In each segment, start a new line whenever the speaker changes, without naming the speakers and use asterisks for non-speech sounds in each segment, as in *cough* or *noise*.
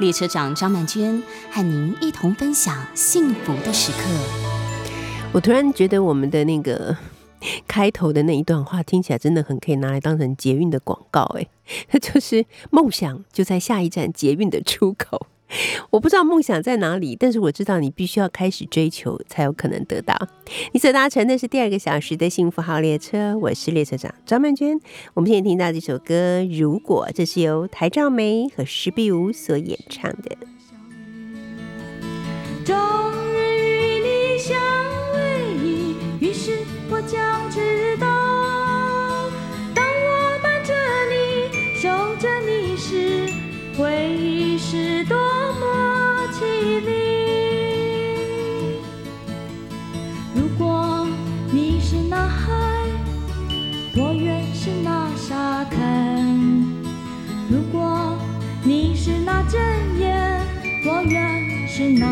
列车长张曼娟和您一同分享幸福的时刻。
我突然觉得我们的那个。*laughs* 开头的那一段话听起来真的很可以拿来当成捷运的广告，哎，那 *laughs* 就是梦想就在下一站捷运的出口。*laughs* 我不知道梦想在哪里，但是我知道你必须要开始追求才有可能得到。你所搭乘的是第二个小时的幸福号列车，我是列车长张曼娟。我们现在听到这首歌《如果》，这是由台兆梅和石碧梧所演唱的。
终日与你相偎依，于是。我将知道，当我伴着你、守着你时，回忆看；如果你是那阵烟，我愿是那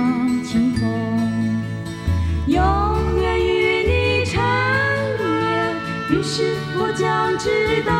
清风。永远与你缠绵。于是我将知道，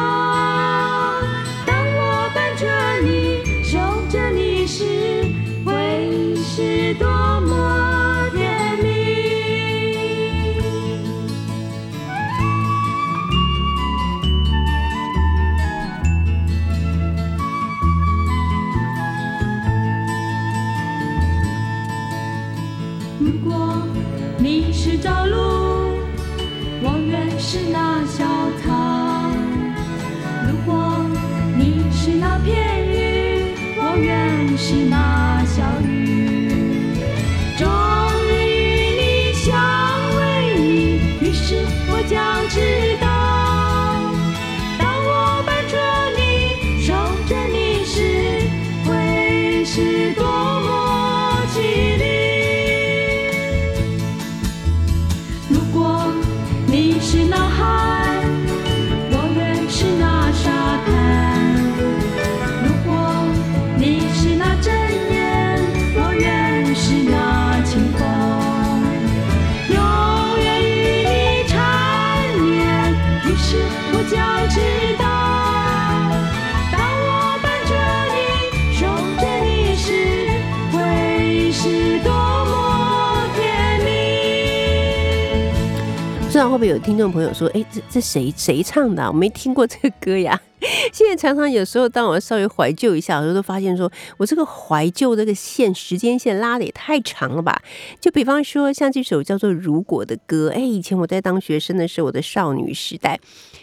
会
不会有听众朋友说：“哎，这这谁谁唱的？我没听过这个歌呀。” *laughs* 现在常常有时候，当我稍微怀旧一下，有时候都发现说，我这个怀旧这个线时间线拉的也太长了吧？就比方说，像这首叫做《如果》的歌，哎，以前我在当学生的时候，我的少女时代，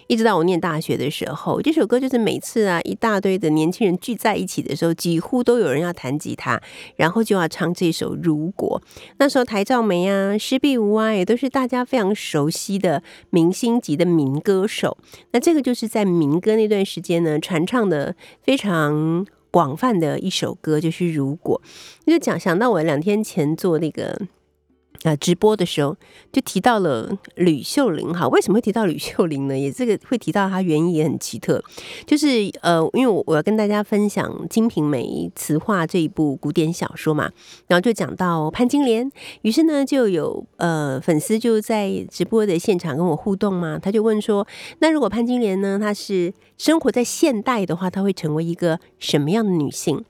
一直到我念大学的时候，这首歌就是每次啊，一大堆的年轻人聚在一起的时候，几乎都有人要弹吉他，然后就要唱这首《如果》。那时候台照梅啊、施碧梧啊，也都是大家非常熟悉的明星级的民歌手。那这个就是在民歌那段时间呢，传唱的非常广泛的一首歌，就是《如果》。就讲想到我两天前做那个。啊，直播的时候就提到了吕秀玲，哈，为什么会提到吕秀玲呢？也这个会提到她原因也很奇特，就是呃，因为我我要跟大家分享《金瓶梅》词话这一部古典小说嘛，然后就讲到潘金莲，于是呢就有呃粉丝就在直播的现场跟我互动嘛，他就问说，那如果潘金莲呢，她是生活在现代的话，她会成为一个什么样的女性？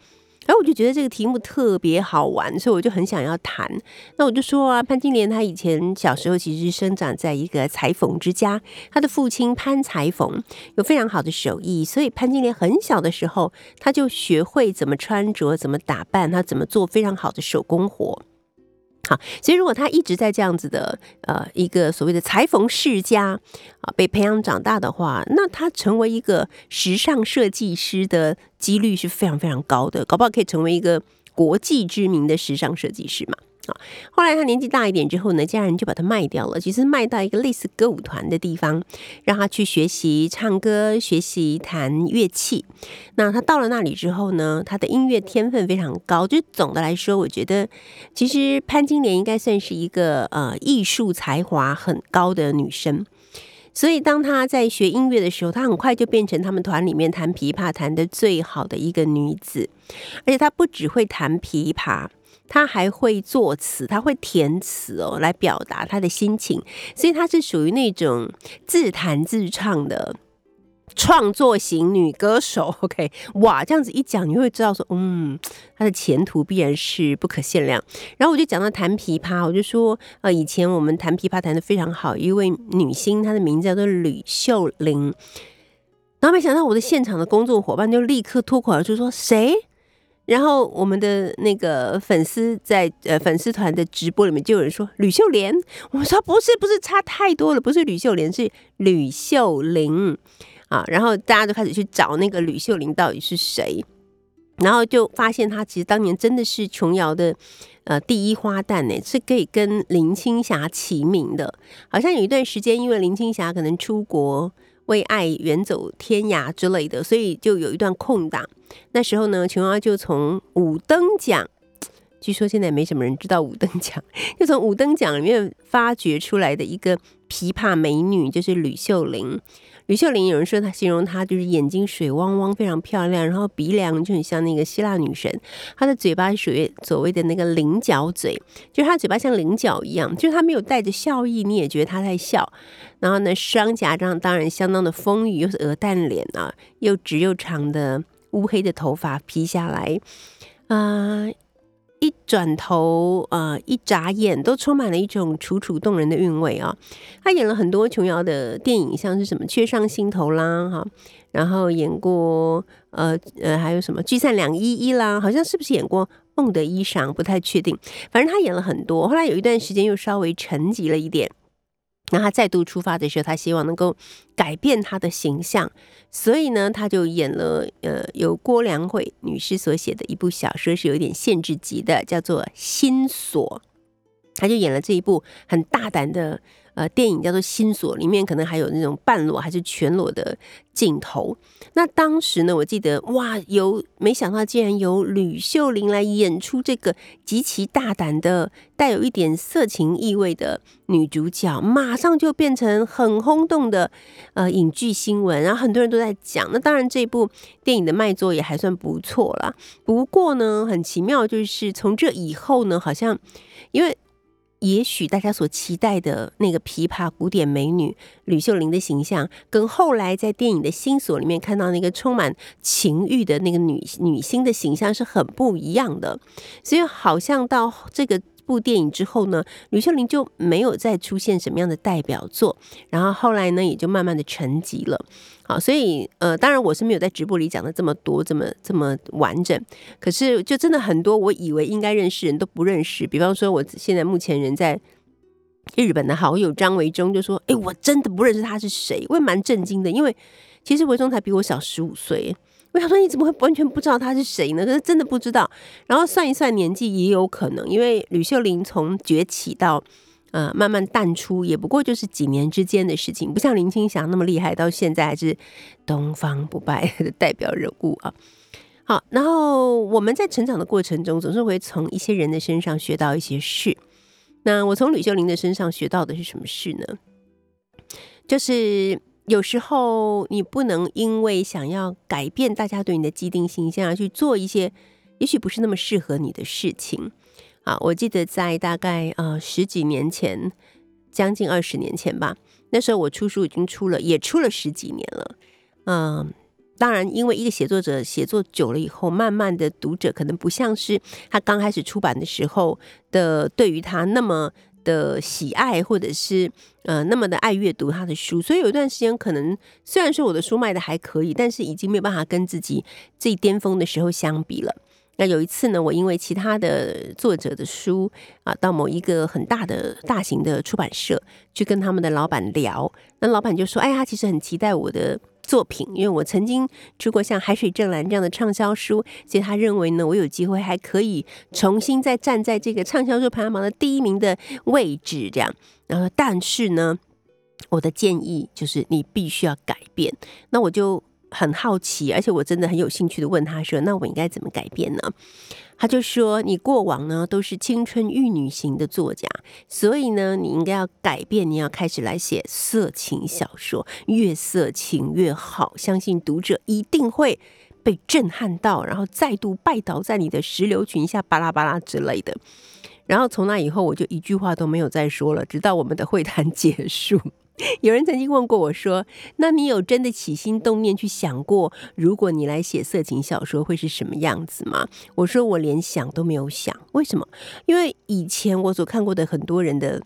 然后我就觉得这个题目特别好玩，所以我就很想要谈。那我就说啊，潘金莲她以前小时候其实生长在一个裁缝之家，她的父亲潘裁缝有非常好的手艺，所以潘金莲很小的时候，她就学会怎么穿着、怎么打扮，她怎么做非常好的手工活。好，所以如果他一直在这样子的呃一个所谓的裁缝世家啊被培养长大的话，那他成为一个时尚设计师的几率是非常非常高的，搞不好可以成为一个国际知名的时尚设计师嘛。啊。后来他年纪大一点之后呢，家人就把他卖掉了，其实卖到一个类似歌舞团的地方，让他去学习唱歌、学习弹乐器。那他到了那里之后呢，他的音乐天分非常高。就总的来说，我觉得其实潘金莲应该算是一个呃艺术才华很高的女生。所以，当她在学音乐的时候，她很快就变成他们团里面弹琵琶弹的最好的一个女子。而且，她不只会弹琵琶，她还会作词，她会填词哦，来表达她的心情。所以，她是属于那种自弹自唱的。创作型女歌手，*laughs* OK，哇，这样子一讲，你会知道说，嗯，她的前途必然是不可限量。然后我就讲到弹琵琶，我就说，呃，以前我们弹琵琶弹的非常好，一位女星，她的名字叫做吕秀玲。然后没想到我的现场的工作伙伴就立刻脱口而出说谁？然后我们的那个粉丝在呃粉丝团的直播里面就有人说吕秀莲，我说不是不是，差太多了，不是吕秀莲，是吕秀玲。啊，然后大家就开始去找那个吕秀玲到底是谁，然后就发现她其实当年真的是琼瑶的呃第一花旦呢，是可以跟林青霞齐名的。好像有一段时间，因为林青霞可能出国为爱远走天涯之类的，所以就有一段空档。那时候呢，琼瑶就从五等奖，据说现在没什么人知道五等奖，*laughs* 就从五等奖里面发掘出来的一个琵琶美女，就是吕秀玲。吕秀玲有人说她形容她就是眼睛水汪汪，非常漂亮，然后鼻梁就很像那个希腊女神。她的嘴巴属于所谓的那个菱角嘴，就是她嘴巴像菱角一样，就是她没有带着笑意，你也觉得她在笑。然后呢，双颊上当然相当的丰腴，又是鹅蛋脸啊，又直又长的乌黑的头发披下来，啊。一转头，呃，一眨眼，都充满了一种楚楚动人的韵味啊！他演了很多琼瑶的电影，像是什么《雀上心头》啦，哈，然后演过，呃呃，还有什么《聚散两依依》啦，好像是不是演过《梦的衣裳》？不太确定。反正他演了很多，后来有一段时间又稍微沉寂了一点。那他再度出发的时候，他希望能够改变他的形象，所以呢，他就演了呃，由郭良慧女士所写的一部小说，是有点限制级的，叫做《心锁》，他就演了这一部很大胆的。呃，电影叫做《心锁》，里面可能还有那种半裸还是全裸的镜头。那当时呢，我记得哇，有没想到竟然由吕秀玲来演出这个极其大胆的、带有一点色情意味的女主角，马上就变成很轰动的呃影剧新闻，然后很多人都在讲。那当然，这部电影的卖座也还算不错啦。不过呢，很奇妙，就是从这以后呢，好像因为。也许大家所期待的那个琵琶古典美女吕秀玲的形象，跟后来在电影的新锁里面看到那个充满情欲的那个女女星的形象是很不一样的，所以好像到这个。部电影之后呢，吕秀玲就没有再出现什么样的代表作，然后后来呢也就慢慢的沉寂了。好，所以呃，当然我是没有在直播里讲的这么多，这么这么完整。可是就真的很多，我以为应该认识人都不认识。比方说，我现在目前人在日本的好友张维忠就说：“哎，我真的不认识他是谁。”我也蛮震惊的，因为其实维忠才比我小十五岁。我想说，你怎么会完全不知道他是谁呢？可是真的不知道。然后算一算年纪也有可能，因为吕秀玲从崛起到呃慢慢淡出，也不过就是几年之间的事情，不像林青霞那么厉害，到现在还是东方不败 *laughs* 的代表人物啊。好，然后我们在成长的过程中，总是会从一些人的身上学到一些事。那我从吕秀玲的身上学到的是什么事呢？就是。有时候你不能因为想要改变大家对你的既定形象而去做一些也许不是那么适合你的事情啊！我记得在大概呃十几年前，将近二十年前吧，那时候我出书已经出了，也出了十几年了。嗯，当然，因为一个写作者写作久了以后，慢慢的读者可能不像是他刚开始出版的时候的对于他那么。的喜爱，或者是呃那么的爱阅读他的书，所以有一段时间可能虽然说我的书卖的还可以，但是已经没有办法跟自己最巅峰的时候相比了。那有一次呢，我因为其他的作者的书啊，到某一个很大的大型的出版社去跟他们的老板聊，那老板就说：“哎呀，其实很期待我的作品，因为我曾经出过像《海水正蓝》这样的畅销书，所以他认为呢，我有机会还可以重新再站在这个畅销书排行榜的第一名的位置，这样。然后，但是呢，我的建议就是你必须要改变。那我就很好奇，而且我真的很有兴趣的问他说：“那我应该怎么改变呢？”他就说：“你过往呢都是青春玉女型的作家，所以呢，你应该要改变，你要开始来写色情小说，越色情越好，相信读者一定会被震撼到，然后再度拜倒在你的石榴裙下，巴拉巴拉之类的。”然后从那以后，我就一句话都没有再说了，直到我们的会谈结束。有人曾经问过我说：“那你有真的起心动念去想过，如果你来写色情小说会是什么样子吗？”我说：“我连想都没有想。为什么？因为以前我所看过的很多人的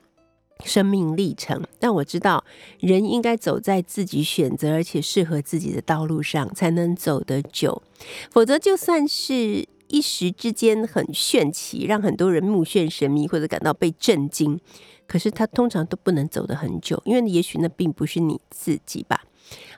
生命历程，但我知道人应该走在自己选择而且适合自己的道路上，才能走得久。否则，就算是一时之间很炫奇，让很多人目眩神迷或者感到被震惊。”可是他通常都不能走得很久，因为也许那并不是你自己吧。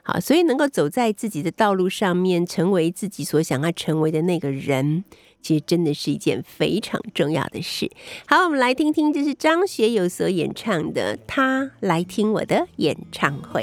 好，所以能够走在自己的道路上面，成为自己所想要成为的那个人，其实真的是一件非常重要的事。好，我们来听听，这是张学友所演唱的《他来听我的演唱会》。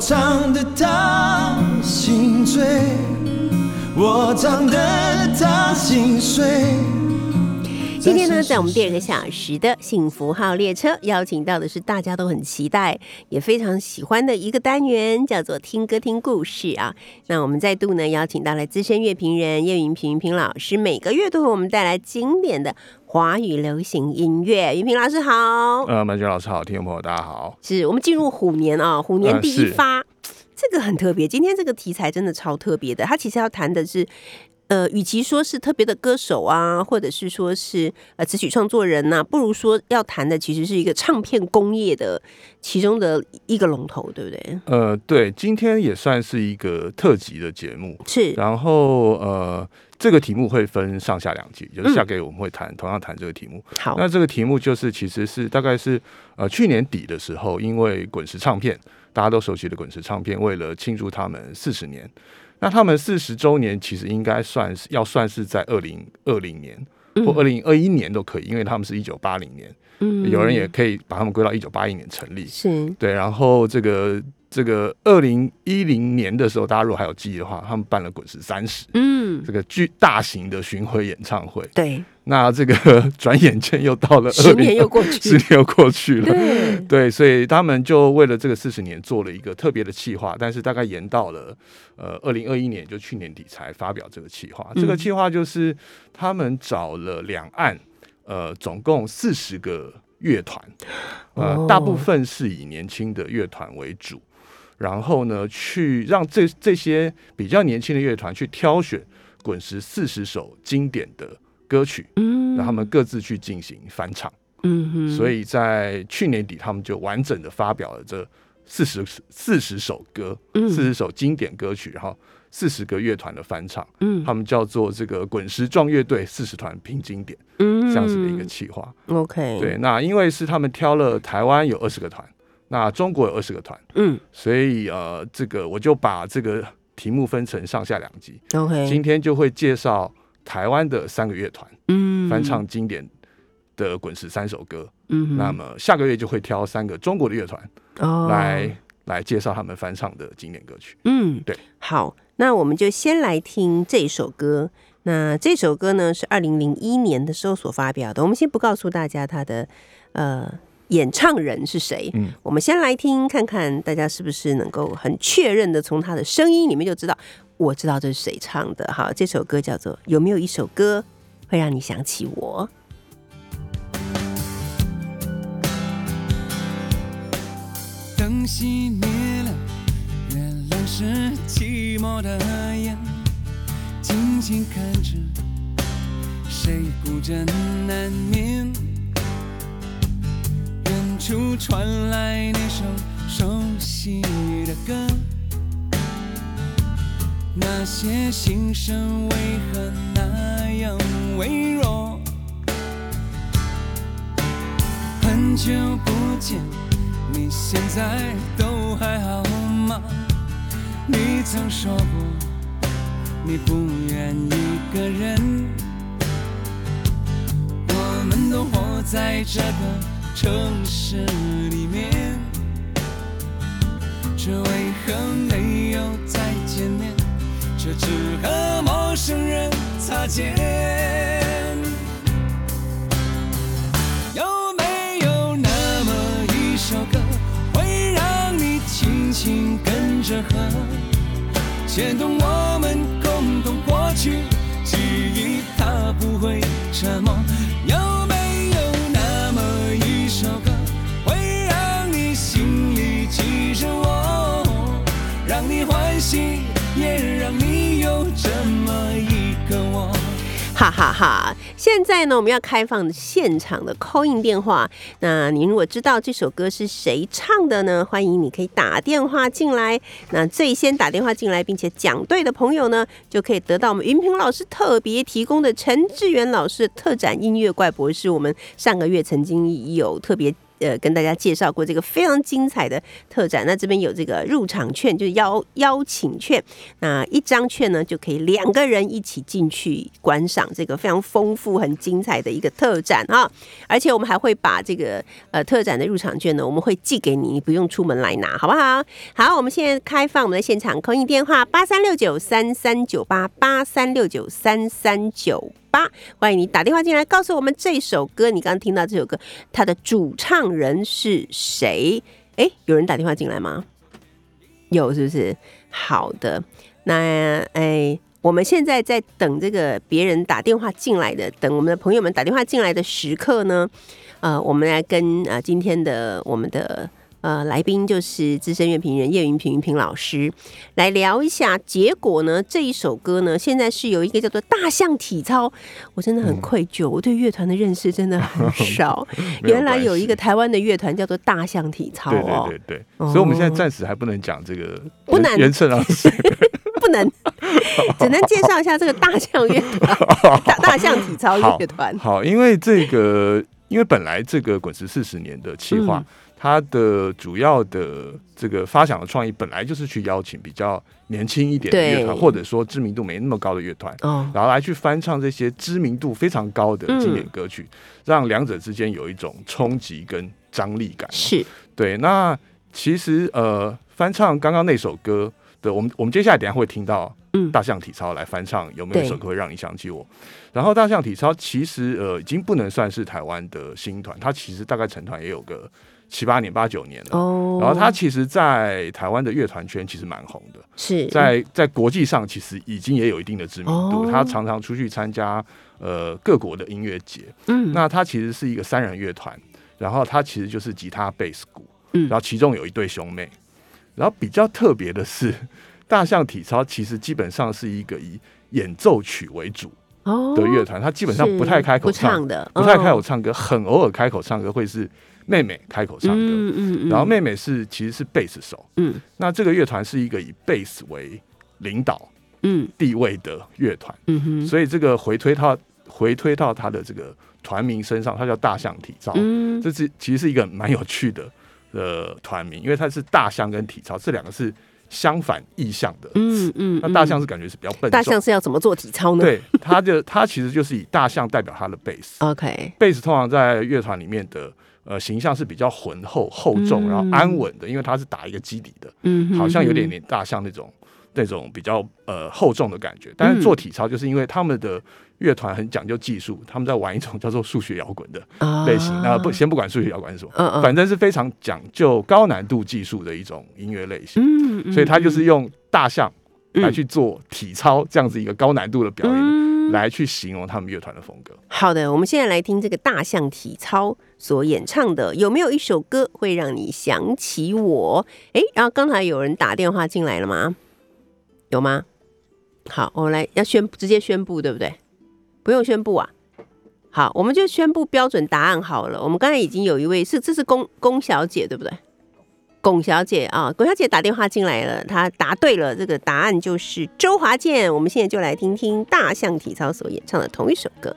唱得他心醉，我唱得他心碎。
今天呢，在我们第二个小时的幸福号列车，邀请到的是大家都很期待也非常喜欢的一个单元，叫做“听歌听故事”啊。那我们再度呢，邀请到了资深乐评人叶云平云平老师，每个月都为我们带来经典的华语流行音乐。云平老师好，
呃，曼娟老师好，听众朋友大家好。
是我们进入虎年啊，虎年第一发，这个很特别。今天这个题材真的超特别的，它其实要谈的是呃，与其说是特别的歌手啊，或者是说是呃词曲创作人呐、不如说要谈的其实是一个唱片工业的其中的一个龙头，对不对？
呃，对，今天也算是一个特辑的节目，
是，
然后呃，这个题目会分上下两集，就是
嗯
下个月我们会谈、同样谈这个题目。
好，
那这个题目就是其实是大概是呃去年底的时候，因为滚石唱片大家都熟悉的滚石唱片，为了庆祝他们四十年，那他们四十周年其实应该算是要算是在二零二零年或二零二一年都可以，因为他们是一九八零年，
嗯。
有人也可以把他们归到一九八一年成立。
是，
对，然后这个这个二零一零年的时候，大家如果还有记忆的话，他们办了滚石三十
嗯，
这个巨大型的巡回演唱会。
对，
那这个 *laughs* 转眼间又到了
十年又过去
十年又过去了。
对，
对，所以他们就为了这个四十年做了一个特别的企划，但是大概延到了呃二零二一年，就去年底才发表这个企划。这个
嗯
企划就是他们找了两岸呃总共四十个乐团，呃、
哦
大部分是以年轻的乐团为主，然后呢去让这这些比较年轻的乐团去挑选滚石四十首经典的歌曲，
嗯。
让他们各自去进行翻唱。
嗯哼，
所以在去年底，他们就完整的发表了这四十四十首歌，
嗯。
四十首经典歌曲，然后四十个乐团的翻唱，
嗯。
他们叫做这个滚石壮乐队四十团拼经典
嗯。
这样子的一个企划。
OK，
对，，那因为是他们挑了台湾有二十个团，那中国有二十个团，
嗯。
所以呃，这个我就把这个题目分成上下两集
，，OK，
今天就会介绍台湾的三个乐团
嗯
翻唱，经典的滚石三首歌。
嗯，
那么下个月就会挑三个中国的乐团
哦
来、来介绍他们翻唱的经典歌曲。
嗯，
对，
好，那我们就先来听这首歌。那这首歌呢是二零零一年的时候所发表的，我们先不告诉大家他的呃演唱人是谁，
嗯，
我们先来听看看，大家是不是能够很确认的从他的声音里面就知道，我知道这是谁唱的。好，这首歌叫做《有没有一首歌会让你想起我》？
灯熄灭了，原来是寂寞的眼，静静看着谁孤枕难眠。远处传来那首熟悉的歌，那些心声为何那样微弱？很久不见。你现在都还好吗？你曾说过你不愿一个人，我们都活在这个城市里面，这为何没有再见面？却只和陌生人擦肩。有没有那么一首歌，会让你轻轻跟着和，牵动我们共同过去记忆，它不会沉默。有没有那么一首歌，会让你心里记着我，让你欢喜，让你有这么一个我。
哈哈哈！现在呢，我们要开放现场的 call in 电话。那您如果知道这首歌是谁唱的呢？欢迎你可以打电话进来。那最先打电话进来并且讲对的朋友呢，就可以得到我们云平老师特别提供的陈志远老师的特展音乐怪博士。我们上个月曾经有特别。呃，跟大家介绍过这个非常精彩的特展，那这边有这个入场券，就是邀邀请券，那一张券呢就可以两个人一起进去观赏这个非常丰富、很精彩的一个特展哈。而且我们还会把这个呃特展的入场券呢，我们会寄给你，你不用出门来拿，好不好？好，我们现在开放我们的现场空运电话八三六九三三九八八三六九三三九。八，欢迎你打电话进来，告诉我们这首歌，你刚刚听到这首歌，它的主唱人是谁？哎，有人打电话进来吗？有，是不是？好的，那哎，我们现在在等这个别人打电话进来的，等我们的朋友们打电话进来的时刻呢，呃，我们来跟呃今天的我们的呃，来宾就是资深乐评人叶云平云平老师，来聊一下结果呢。这一首歌呢，现在是有一个叫做《大象体操》，我真的很愧疚，我对乐团的认识真的很少。*laughs* 原来有一个台湾的乐团叫做大象体操
对
哦，
对对对，
哦
所以我们现在暂时还不能讲这个
不能
袁胜老师。*laughs*
不能，只能介绍一下这个大象乐团，*laughs* 大大象体操
好
乐团。
好，因为这个，因为本来这个滚石四十年的企划，
嗯
它的主要的这个发想的创意，本来就是去邀请比较年轻一点的乐团，或者说知名度没那么高的乐团，
哦，
然后来去翻唱这些知名度非常高的经
嗯
典歌曲，让两者之间有一种冲击跟张力感。
是。
对，那其实呃，翻唱刚刚那首歌的，我们我们接下来等下会听到
嗯。
大象体操来翻唱，有没有一首歌会让你想起我？然后大象体操其实呃已经不能算是台湾的新团，它其实大概成团也有个七八年、八九年了。
哦，
然后他其实，在台湾的乐团圈其实蛮红的，
是。
在在国际上其实已经也有一定的知名度。
哦。
他常常出去参加呃各国的音乐节，
嗯。
那他其实是一个三人乐团，然后他其实就是吉他、贝斯、鼓，
嗯。
然后其中有一对兄妹。然后比较特别的是，*laughs* 大象体操其实基本上是一个以演奏曲为主
哦。
的乐团，他基本上不太开口
不
唱，
唱的，
不太开口
哦
唱歌，很偶尔开口唱歌会是妹妹开口唱歌。
嗯嗯嗯，
然后妹妹是其实是贝斯手，
嗯。
那这个乐团是一个以贝斯为领导
嗯。
地位的乐团，
嗯哼，
所以这个回推到回推到他的这个团名身上，它叫大象体操。
嗯。
这是其实是一个蛮有趣的呃团名，因为它是大象跟体操这两个是相反意象的。词。
嗯嗯，
那大象
嗯
是感觉是比较笨重，
大象是要怎么做体操呢？
对 *laughs* 它就它其实就是以大象代表它的贝斯
，，OK，
贝斯通常在乐团里面的呃形象是比较浑厚厚重，
嗯
然后安稳的，因为它是打一个基底的，
嗯，
好像有点点大象那种那种比较呃厚重的感觉。但是做体操就是因为他们的乐团很讲究技术，他们在玩一种叫做数学摇滚的
啊
类型。那不先不管数学摇滚是什么，反正是非常讲究高难度技术的一种音乐类型。所以他就是用大象
嗯。
来去做体操这样子一个高难度的表演，
嗯
来去形容他们乐团的风格。
好的，我们现在来听这个大象体操所演唱的，有没有一首歌会让你想起我？诶，然后刚才有人打电话进来了吗？有吗？好，我们来要宣直接宣布，对不对？不用宣布啊。好，我们就宣布标准答案好了。我们刚才已经有一位是，这是龚龚小姐，对不对？龚小姐啊，龚小姐打电话进来了，她答对了，这个答案就是周华健。我们现在就来听听大象体操所演唱的同一首歌。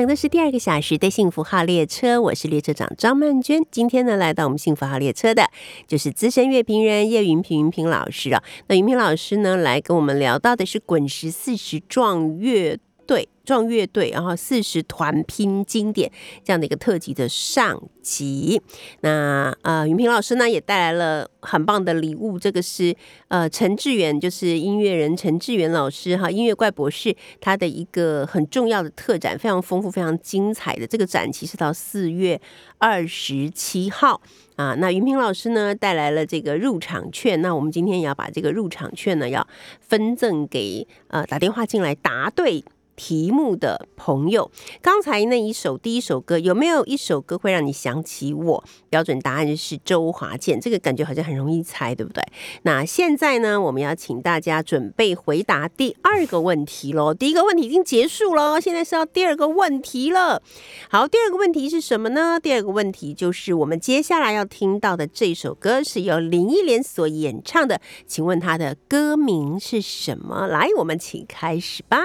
乘的是第二个小时的幸福号列车，我是列车长张曼娟。今天呢，来到我们幸福号列车的就是资深乐评人叶云平云平老师啊。那云平老师呢，来跟我们聊到的是滚石四十壮乐队。壮乐队，然后四十团拼经典这样的一个特辑的上集。那呃，云平老师呢也带来了很棒的礼物，这个是呃陈志远，就是音乐人陈志远老师哈，音乐怪博士他的一个很重要的特展，非常丰富、非常精彩的这个展期是到四月二十七号啊。那云平老师呢带来了这个入场券，那我们今天也要把这个入场券呢要分赠给呃打电话进来答对。题目的朋友，刚才那一首第一首歌有没有一首歌会让你想起我？标准答案是周华健，这个感觉好像很容易猜，对不对？那现在呢，我们要请大家准备回答第二个问题喽。第一个问题已经结束了，现在是要第二个问题了。好，第二个问题是什么呢？第二个问题就是我们接下来要听到的这首歌是由林忆莲所演唱的，请问它的歌名是什么？来，我们请开始吧。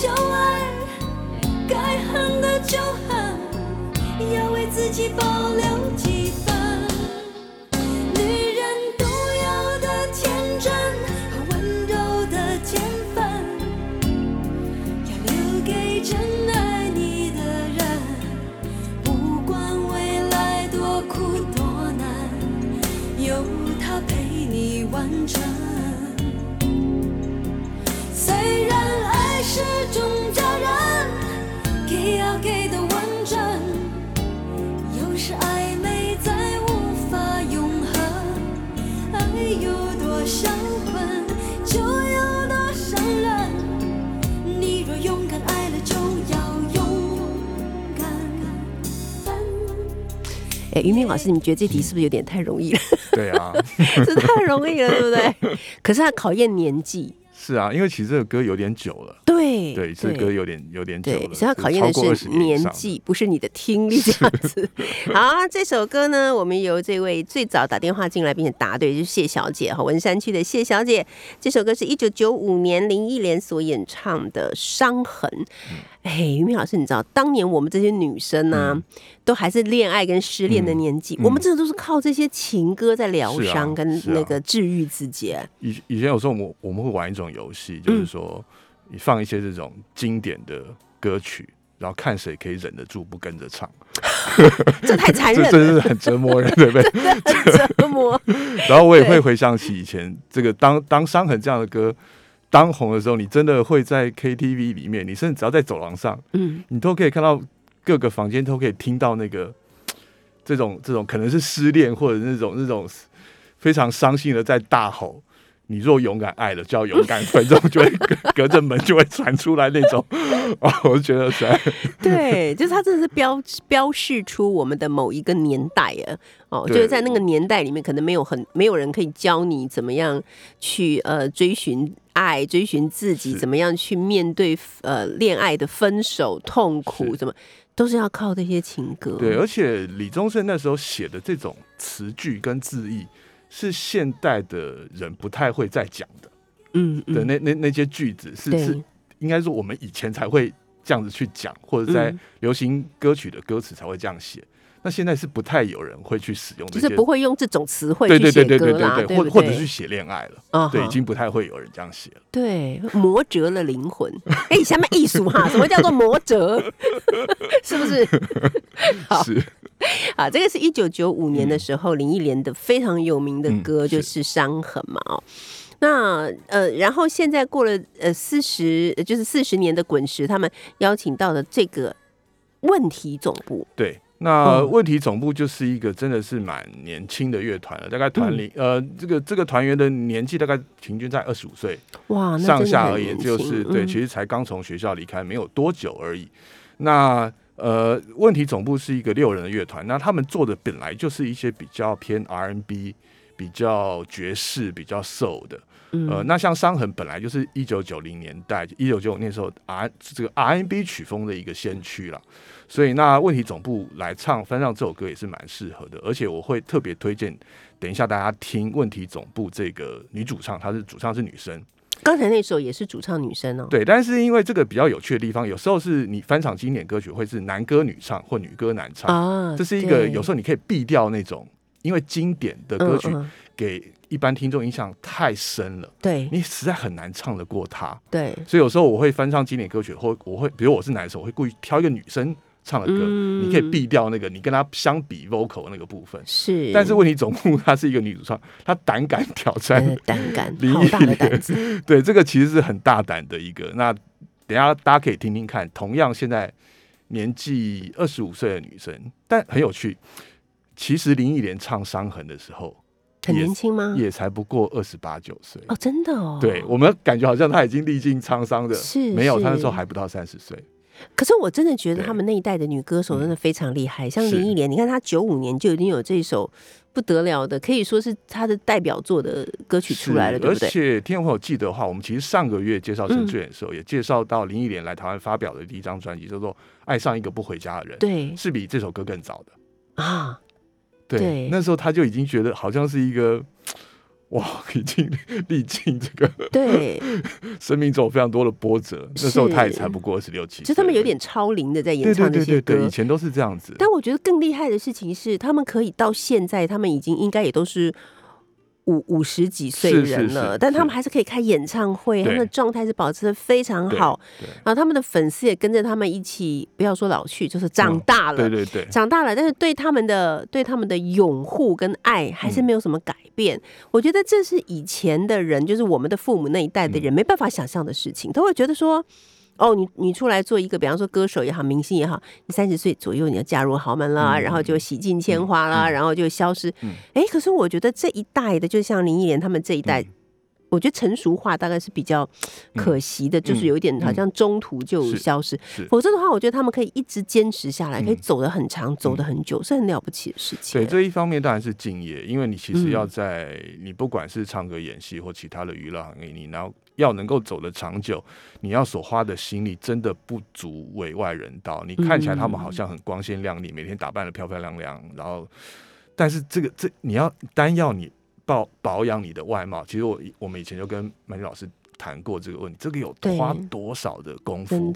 就爱，该恨的就恨，要为自己保留几
哎，于明老师，你们觉得这题是不是有点太容易了？*laughs*
对啊，*laughs*
这太容易了，对不对？*laughs* 可是它考验年纪，
是啊，因为其实这个歌有点久了，
对
对，这歌有点有点久，了，
所以要考验的是
年
纪，不是你的听力这样子。好，这首歌呢，我们由这位最早打电话进来并且答对，就是谢小姐哈，文山区的谢小姐。这首歌是一九九五年林忆莲所演唱的《伤痕》。
嗯
哎，于明老师，你知道当年我们这些女生呢、
嗯
都还是恋爱跟失恋的年纪，
嗯
我们真的都是靠这些情歌在疗伤跟那个治愈自己。
以以前有时候我们我们会玩一种游戏，就是说你放一些这种经典的歌曲，然后看谁可以忍得住不跟着唱 *laughs* *laughs*
这太残忍了，
真是很折磨人，对不对？*laughs*
很折磨。
然后我也
对
会回想起以前这个当当伤痕这样的歌当红的时候，你真的会在 KTV 里面，你甚至只要在走廊上，
嗯，
你都可以看到各个房间都可以听到那个这种这种可能是失恋或者那种那种非常伤心的在大吼。你若勇敢爱了，就要勇敢分，这种就会隔隔着门就会传出来那种，*laughs* 哦，我就觉得实在 *laughs*
对，就是它真的是标标示出我们的某一个年代啊，哦，就是在那个年代里面，可能没有很没有人可以教你怎么样去呃追寻爱，追寻自己，怎么样去面对呃恋爱的分手痛苦，怎么都是要靠这些情歌。
对，而且李宗盛那时候写的这种词句跟字意，是现代的人不太会再讲的。
嗯嗯，
的那那那些句子是是应该说我们以前才会这样子去讲，或者在
嗯。
流行歌曲的歌词才会这样写。那现在是不太有人会去使用，
就是不会用这种词汇去写歌啦，
对对对，或或者去写恋爱了，对，
啊对
已经不太会有人这样写了。
对，磨折了灵魂。哎，下面艺术哈，什么叫做磨折？*laughs* 是不是？*laughs* 好
是，
啊，这个是一九九五年的时候，林忆莲的非常有名的
嗯
歌就是《伤痕》嘛，哦。那呃，然后现在过了呃四十，呃就是四十年的滚石，他们邀请到的这个问题总部，
对。那
嗯
问题总部就是一个真的是蛮年轻的乐团了，大概团里、呃这个这个团员的年纪大概平均在二十五岁，
哇，
上下而言，就是对，其实才刚从学校离开没有多久而已。那呃，问题总部是一个六人的乐团，那他们做的本来就是一些比较偏 R&B、比较爵士、比较 soul 的。呃，
嗯
那像伤痕本来就是一九九零年代、一九九五年时候 R 这个 R&B 曲风的一个先驱了，所以那问题总部来唱翻唱这首歌也是蛮适合的，而且我会特别推荐，等一下大家听问题总部这个女主唱，她是主唱是女生，
刚才那首也是主唱女生哦，
对，但是因为这个比较有趣的地方，有时候是你翻唱经典歌曲会是男歌女唱或女歌男唱，
啊，
这是一个有时候你可以避掉那种，因为经典的歌曲给一般听众印象太深了，
对
你实在很难唱得过他。
对，
所以有时候我会翻唱经典歌曲，或我会，比如我是男生，我会故意挑一个女生唱的歌，
嗯
你可以避掉那个你跟她相比 vocal 那个部分。
是，
但是问题总部她是一个女主唱，她胆敢挑战
呃胆敢，
林
好大的胆子，*laughs*
对，这个其实是很大胆的一个。那等下大家可以听听看，同样现在年纪二十五岁的女生，但很有趣。其实林忆莲唱《伤痕》的时候，
很年轻吗？
也才不过二十八九岁。
哦，真的哦。
对我们感觉好像她已经历尽沧桑的，
是
没有，她那
是
时候还不到三十岁。
可是我真的觉得他们那一代的女歌手真的非常厉害，像林忆莲，你看她九五年就已经有这首不得了的，可以说是她的代表作的歌曲出来了，对不对？
而且听众朋友记得的话，我们其实上个月介绍陈
嗯
志远的时候，也介绍到林忆莲来台湾发表的第一张专辑叫做《爱上一个不回家的人》，
对
是比这首歌更早的。
啊，
对，
对
那时候他就已经觉得好像是一个。*tsk* 哇，已经历尽这个
对，*laughs*
生命中有非常多的波折。那时候他也才不过二十六七其
实他们有点超龄的在演唱这些
对对对以。前都是这样子。
但我觉得更厉害的事情是，他们可以到现在，他们已经应该也都是五五十几岁人了，
是
但他们还是可以开演唱会，他们的状态是保持的非常好，
对
然后他们的粉丝也跟着他们一起，不要说老去，就是长
嗯
大了。
对对对，
长大了，但是对他们的对他们的拥护跟爱还
嗯
是没有什么改变。我觉得这是以前的人，就是我们的父母那一代的
嗯
人没办法想象的事情，都会觉得说。哦，你你出来做一个，比方说歌手也好，明星也好，你三十岁左右你要嫁入豪门啦，
嗯
然后就洗尽铅华啦，然后就消失。
嗯
哎、可是我觉得这一代的，就像林忆莲他们这一代，
嗯
我觉得成熟化大概是比较可惜的，就是有一点好像中途就消失。
是
否则的话，我觉得他们可以一直坚持下来，
嗯
可以走得很长，走得很久，是很了不起的事情。
对这一方面当然是敬业，因为你其实
嗯
要在、你不管是唱歌、演戏或其他的娱乐行业，你然后要能够走得长久，你要所花的心力真的不足为外人道。你看起来他们好像很光鲜亮丽，每天打扮的漂漂亮亮，然后，但是这个这你要单要你保保养你的外貌，其实我我们以前就跟曼君老师谈过这个问题，这个有花多少的功夫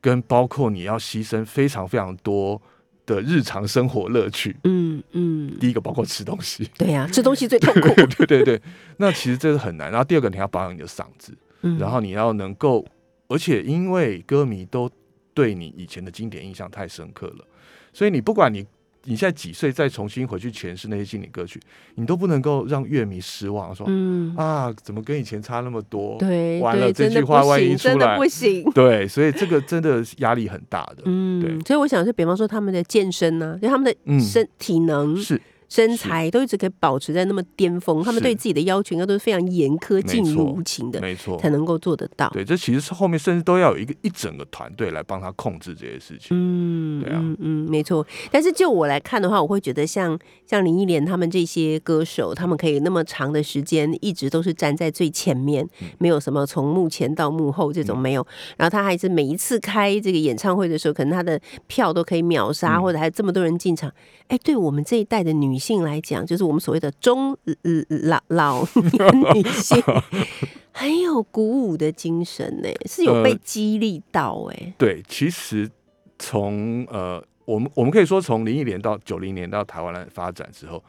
跟包括你要牺牲非常非常多的日常生活乐趣。
嗯嗯，
第一个包括吃东西，
对呀、吃东西最痛苦。*laughs*
对对对，那其实这是很难。然后第二个，你要保养你的嗓子，
嗯
然后你要能够，而且因为歌迷都对你以前的经典印象太深刻了，所以你不管你你现在几岁，再重新回去诠释那些经典歌曲，你都不能够让乐迷失望，说、
嗯，
啊，怎么跟以前差那么多？
对
完了这句话万一
行，
出来
真的不，行。
对，所以这个真的压力很大的。
嗯，
对
所以我想是，比方说他们的健身呢、就他们的
嗯
身、体能、
是
身材都一直可以保持在那么巅峰，他们对自己的要求应该都是非常严苛、
没
近乎无情的，
没错
才，能够做得到。
对，这其实是后面甚至都要有一个一整个团队来帮他控制这些事情。
嗯，
对啊
嗯嗯，没错。但是就我来看的话，我会觉得像像林忆莲他们这些歌手，他们可以那么长的时间一直都是站在最前面，
嗯
没有什么从幕前到幕后这种没有。然后他还是每一次开这个演唱会的时候，可能他的票都可以秒杀，
嗯
或者还有这么多人进场。哎，对我们这一代的女性来讲，就是我们所谓的中呃老老年女性。*laughs* 很有鼓舞的精神呢，是有被
呃
激励到哎、
对，其实从呃，我们我们可以说从零一年到九零年到台湾来发展之后，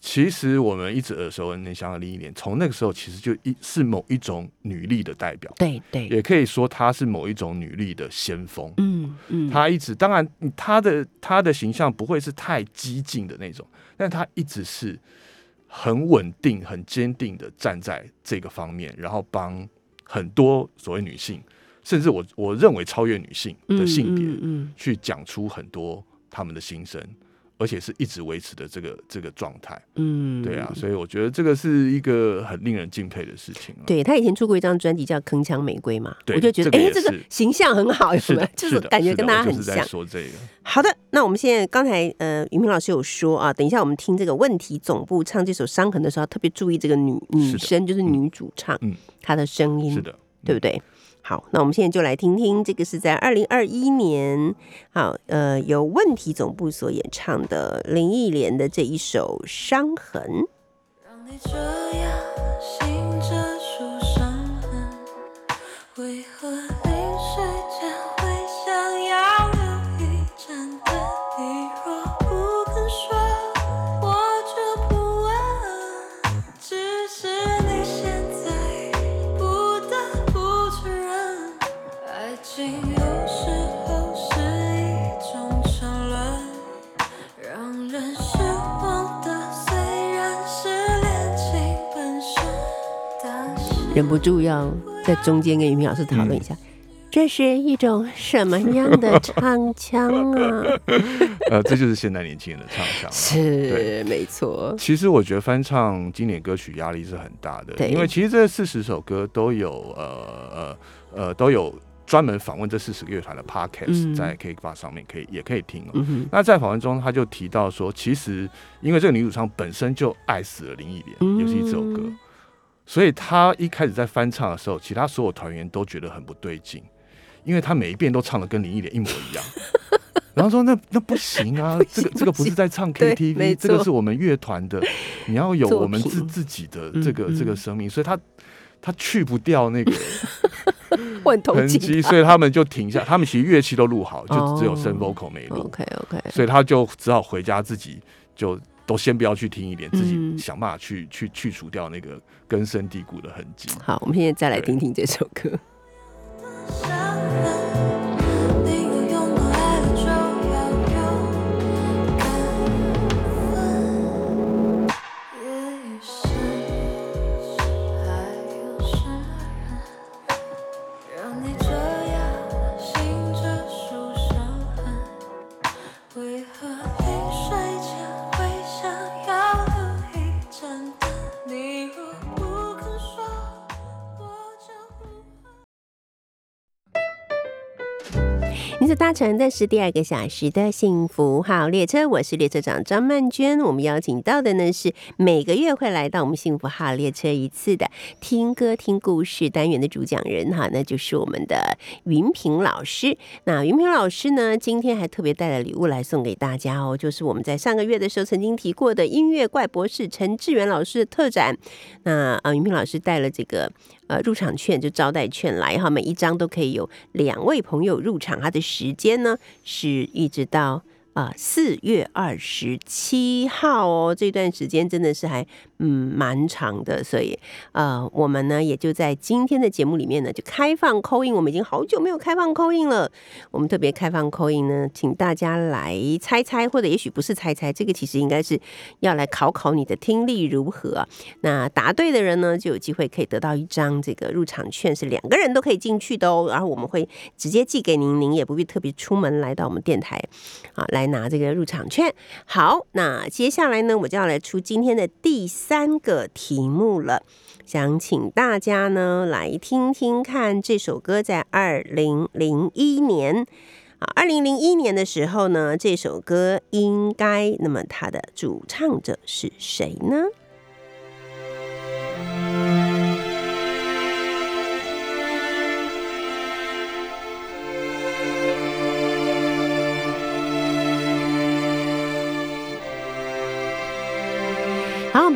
其实我们一直耳熟能详的零一年，从那个时候其实就一是某一种女力的代表，
对对，
也可以说她是某一种女力的先锋。
嗯嗯，
她一直，当然她的她的形象不会是太激进的那种，但她一直是很稳定、很坚定的站在这个方面，然后帮很多所谓女性，甚至我我认为超越女性的性别，
嗯嗯
去讲出很多他们的心声，而且是一直维持的这个这个状态。
嗯，
对啊，所以我觉得这个是一个很令人敬佩的事情、啊。
对他以前出过一张专辑叫《铿锵玫瑰》嘛，我就觉得哎、这个
这个
形象很好，有
是的
没有？，就是感觉跟
大家很
像。
说这个，
好的，那我们现在刚才呃，于明老师有说啊，等一下我们听这个问题总部唱这首《伤痕》的时候，特别注意这个女女生，就是女主唱，
嗯
她的声音
是的，
对不对？好，那我们现在就来听听这个是在二零二一年，好，呃，由问题总部所演唱的林忆莲的这一首《伤痕》。
让你这样醒着
忍不住要在中间跟于明老师讨论一下，这是一种什么样的唱腔啊？*laughs*
呃，这就是现代年轻人的唱腔。
是，没错。
其实我觉得翻唱经典歌曲压力是很大的，
对
因为其实这四十首歌都有呃呃呃都有专门访问这四十个乐团的 podcast，、
嗯
在 K 八上面可以也可以听哦。
嗯，
那在访问中，他就提到说，其实因为这个女主唱本身就爱死了林忆莲，
嗯
尤其这首歌，所以他一开始在翻唱的时候，其他所有团员都觉得很不对劲，因为他每一遍都唱的跟林忆莲一模一样。*laughs* 然后说那那不行啊，*laughs* 这个这个不是在唱 KTV，这个是我们乐团的，你要有我们自自己的这个
嗯。
这个
嗯
生命，所以他他去不掉那个 *laughs* 痕迹，所以他们就停下，他们其实乐器都录好，就只有声
哦
vocal 没录。
OK OK，
所以他就只好回家自己就都先不要去听一点，自己
嗯
想办法去去去除掉那个根深蒂固的痕迹。
好，我们现在再来听听这首歌。
伤痕，你
所搭乘的是第二个小时的幸福号列车，我是列车长张曼娟。我们邀请到的呢是每个月会来到我们幸福号列车一次的听歌听故事单元的主讲人哈，那就是我们的云平老师。那云平老师呢，今天还特别带了礼物来送给大家哦，就是我们在上个月的时候曾经提过的音乐怪博士陈志远老师的特展。那呃，云平老师带了这个呃入场券，就招待券来哈，每一张都可以有两位朋友入场，它的时间呢是一直到。啊，四月二十七号哦，这段时间真的是还嗯蛮长的，所以呃，我们呢也就在今天的节目里面呢就开放扣印，我们已经好久没有开放扣印了，我们特别开放扣印呢，请大家来猜猜，或者也许不是猜猜，这个其实应该是要来考考你的听力如何、那答对的人呢，就有机会可以得到一张这个入场券，是两个人都可以进去的哦。然后我们会直接寄给您，您也不必特别出门来到我们电台。啊来拿这个入场券。好，那接下来呢，我就要来出今天的第三个题目了。想请大家呢来听听看这首歌，在二零零一年啊，二零零一年的时候呢，这首歌应该，那么它的主唱者是谁呢？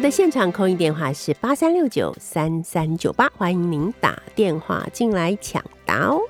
们的现场空音电话是八三六九三三九八，欢迎您打电话进来抢答哦。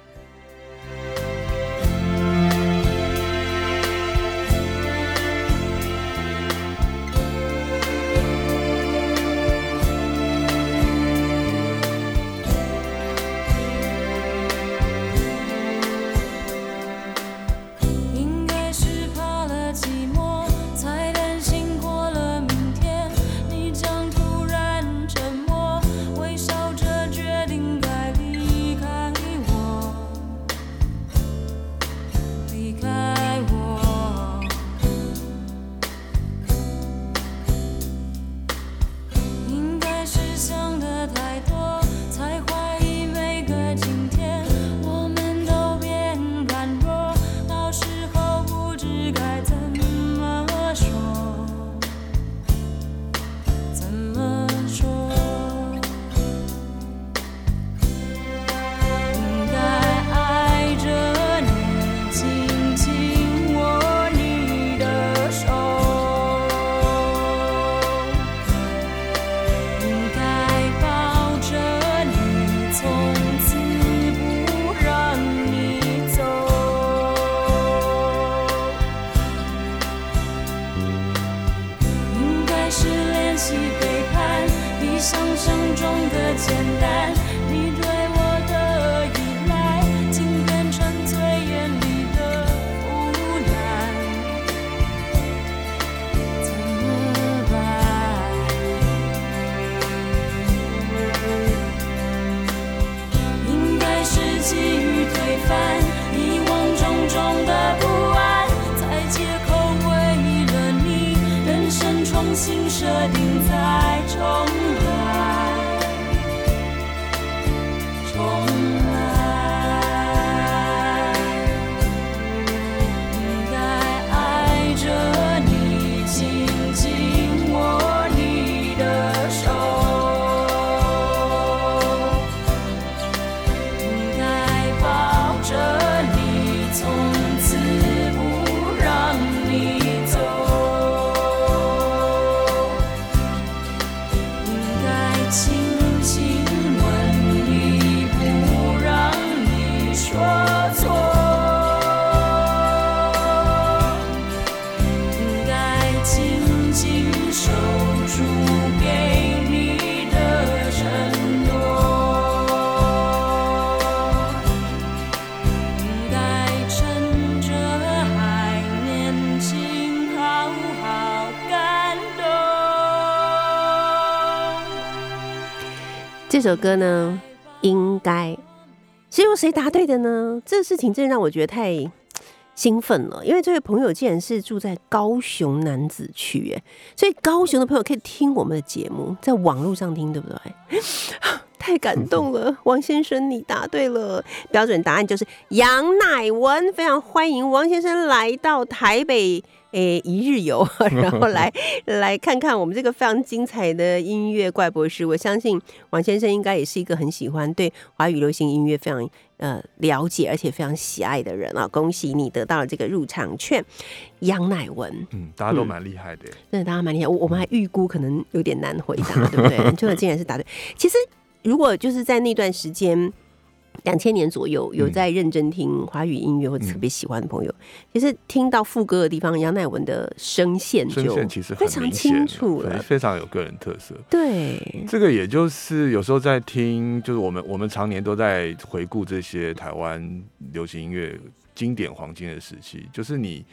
首歌呢，应该是由谁答对的呢？这个事情真的让我觉得太兴奋了，因为这位朋友竟然是住在高雄南子区，耶，所以高雄的朋友可以听我们的节目，在网络上听，对不对？*laughs* 太感动了，*laughs* 王先生，你答对了，标准答案就是杨乃文，非常欢迎王先生来到台北。诶，一日游，*laughs* 然后来 *laughs* 来看看我们这个非常精彩的音乐怪博士。我相信王先生应该也是一个很喜欢对华语流行音乐非常呃了解，而且非常喜爱的人啊！恭喜你得到了这个入场券，杨乃文，
嗯，大家都蛮厉害的耶。
真的大家蛮厉害。我我们还预估可能有点难回答，对不对？结 *laughs* 果竟然是答对。其实如果就是在那段时间。两千年左右，有在认真听华语音乐或者特别喜欢的朋友，其实听到副歌的地方，杨乃文的声线
声
就非常清楚了。
非常有个人特色。
对，
这个也就是有时候在听，就是我们我们常年都在回顾这些台湾流行音乐经典黄金的时期，就是你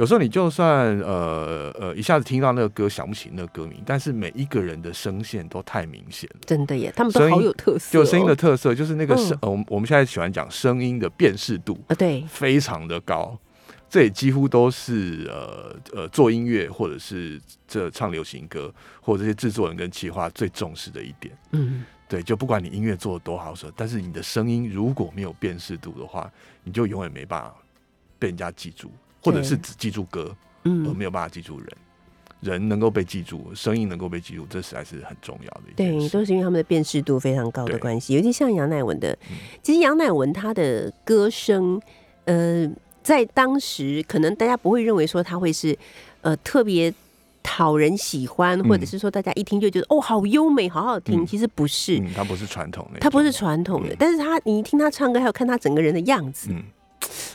有时候你就算呃呃一下子听到那个歌想不起那个歌名，但是每一个人的声线都太明显了。
真的耶，他们都好有特色、哦，
就声音的特色，就是那个声
嗯，
呃我们现在喜欢讲声音的辨识度
啊，对，
非常的高，这也几乎都是呃呃做音乐或者是这唱流行歌或者这些制作人跟企划最重视的一点。
嗯，
对，就不管你音乐做的多好时，但是你的声音如果没有辨识度的话，你就永远没办法被人家记住，或者是只记住歌，而
嗯，
没有办法记住人。人能够被记住，声音能够被记住，这实在是很重要的一件
对，都是因为他们的辨识度非常高的关系，尤其像杨乃文的，
嗯。
其实杨乃文他的歌声，呃，在当时可能大家不会认为说他会是呃特别讨人喜欢，或者
嗯。
是说大家一听就觉得哦好优美，好好听，
嗯。
其实不是。
嗯，它不是传统的，
他不是传统的，
嗯。
但是他你一听他唱歌，还有看他整个人的样子，
嗯，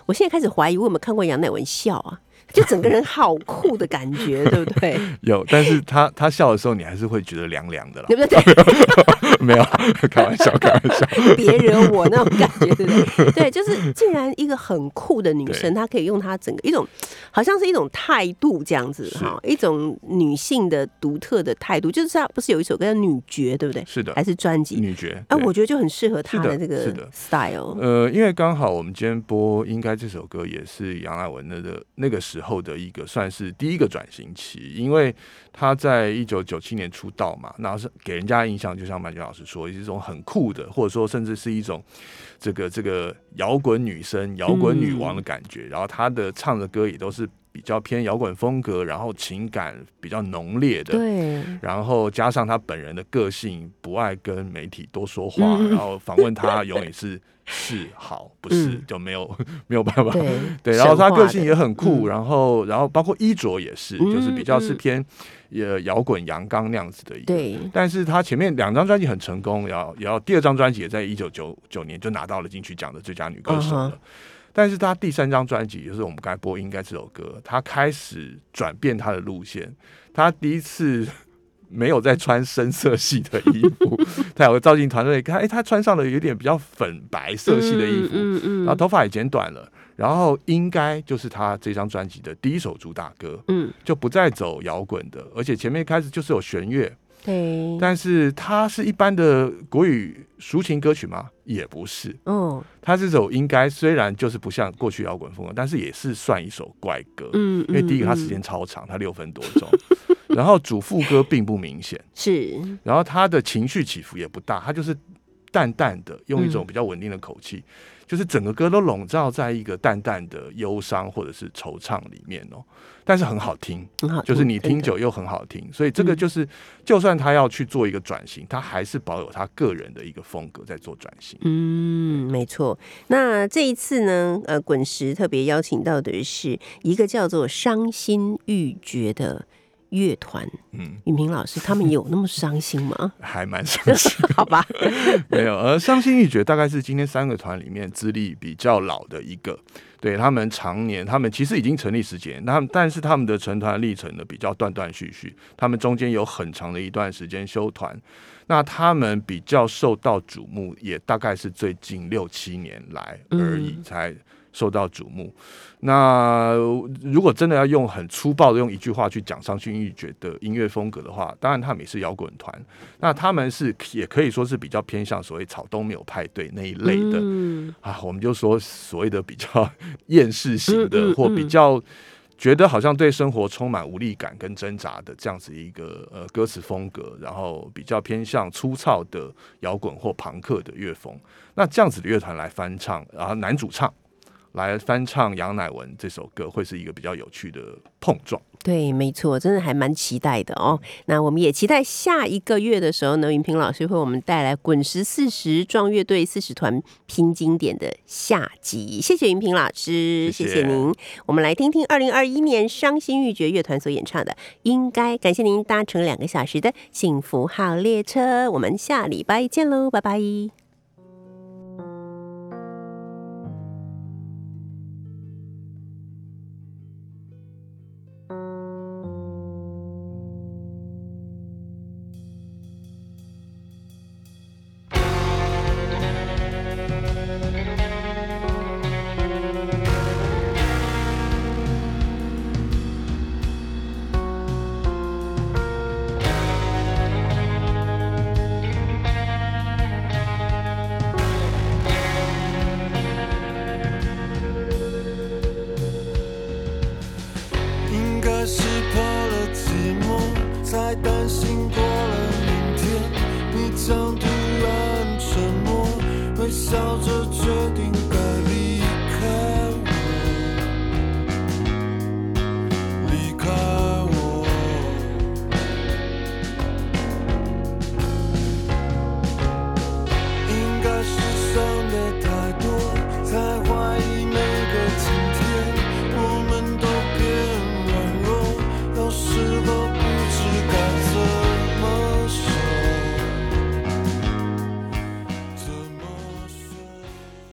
我现在开始怀疑我有没有看过杨乃文笑啊，就整个人好酷的感觉，对不对？*laughs*
有，但是他他笑的时候，你还是会觉得凉凉的啦
对。不对？*laughs*
没有，*laughs* 开玩笑，开玩笑。
别惹我那种感觉，对不对？对，就是竟然一个很酷的女生，她可以用她整个一种，好像是一种态度这样子
是
哈，一种女性的独特的态度。就是她不是有一首歌叫《女爵》，对不对？
是的
还是专辑？
女爵，
哎，
对
我觉得就很适合她
的
这个 style。
呃，因为刚好我们今天播，应该这首歌也是杨乃文的的那个时候的一个算是第一个转型期，因为他在一九九七年出道嘛，那是给人家印象，就像曼娟老师说，是一种很酷的，或者说甚至是一种这个这个摇滚女生、摇滚女王的感觉。然后她的唱的歌也都是比较偏摇滚风格，然后情感比较浓烈的，
对，
然后加上他本人的个性，不爱跟媒体多说话，
嗯。
然后访问他永远是是好，不是、
嗯。
就没有 *laughs* 没有办法。
对
对，然后他个性也
很
很酷，
嗯。
然后然后包括衣着也是，就是比较是偏也摇滚阳刚那样子的。
对，
但是他前面两张专辑很成功，然后然后第二张专辑也在一九九九年就拿到了金曲奖的最佳女歌手了。但是他第三张专辑，就是我们刚才播《应该》这首歌，他开始转变他的路线。他第一次没有再穿深色系的衣服，*laughs* 他有个造型团队看，哎、他穿上了有点比较粉白色系的衣服，
嗯嗯
然后头发也剪短了。然后应该就是他这张专辑的第一首主打歌，
嗯，
就不再走摇滚的，而且前面开始就是有弦乐，
对，
但是它是一般的国语抒情歌曲吗？也不是，
嗯，
它这首应该虽然就是不像过去摇滚风格，但是也是算一首怪歌。
嗯，
因为第一个它
嗯
时间超长，它六分多钟，*laughs* 然后主副歌并不明显，*laughs*
是。
然后他的情绪起伏也不大，他就是淡淡的用一种比较稳定的口气，就是整个歌都笼罩在一个淡淡的忧伤或者是惆怅里面哦，但是很好听，
很好听，
就是你听久又很好听，所以这个就是，就算他要去做一个转型，他还是保有他个人的一个风格在做转型。
嗯，没错。那这一次呢，呃，滚石特别邀请到的是一个叫做伤心欲绝的乐团。
嗯，
允平老师，他们有那么伤心吗？*laughs*
还蛮伤心。*laughs*
好吧，*laughs*
没有，而伤心欲绝大概是今天三个团里面资历比较老的一个。对他们常年，他们其实已经成立十几年，那但是他们的成团历程呢比较断断续续，他们中间有很长的一段时间休团。那他们比较受到瞩目，也大概是最近六七年来而已
嗯
才受到瞩目。那如果真的要用很粗暴的用一句话去讲伤心欲绝的音乐风格的话，当然他们也是摇滚团，那他们是也可以说是比较偏向所谓草东没有派对那一类的、
嗯
啊，我们就说所谓的比较厌世型的，
嗯嗯
或比较觉得好像对生活充满无力感跟挣扎的这样子一个呃歌词风格，然后比较偏向粗糙的摇滚或朋克的乐风。那这样子的乐团来翻唱，然后男主唱来翻唱杨乃文这首歌，会是一个比较有趣的碰撞。
对，没错，真的还蛮期待的哦。那我们也期待下一个月的时候呢，云平老师为我们带来滚石四十壮乐队四十团拼经典的下集。谢谢云平老师，
谢谢
谢您。我们来听听二零二一年伤心欲绝乐团所演唱的《应该》。感谢您搭乘两个小时的幸福号列车，我们下礼拜见喽，拜拜。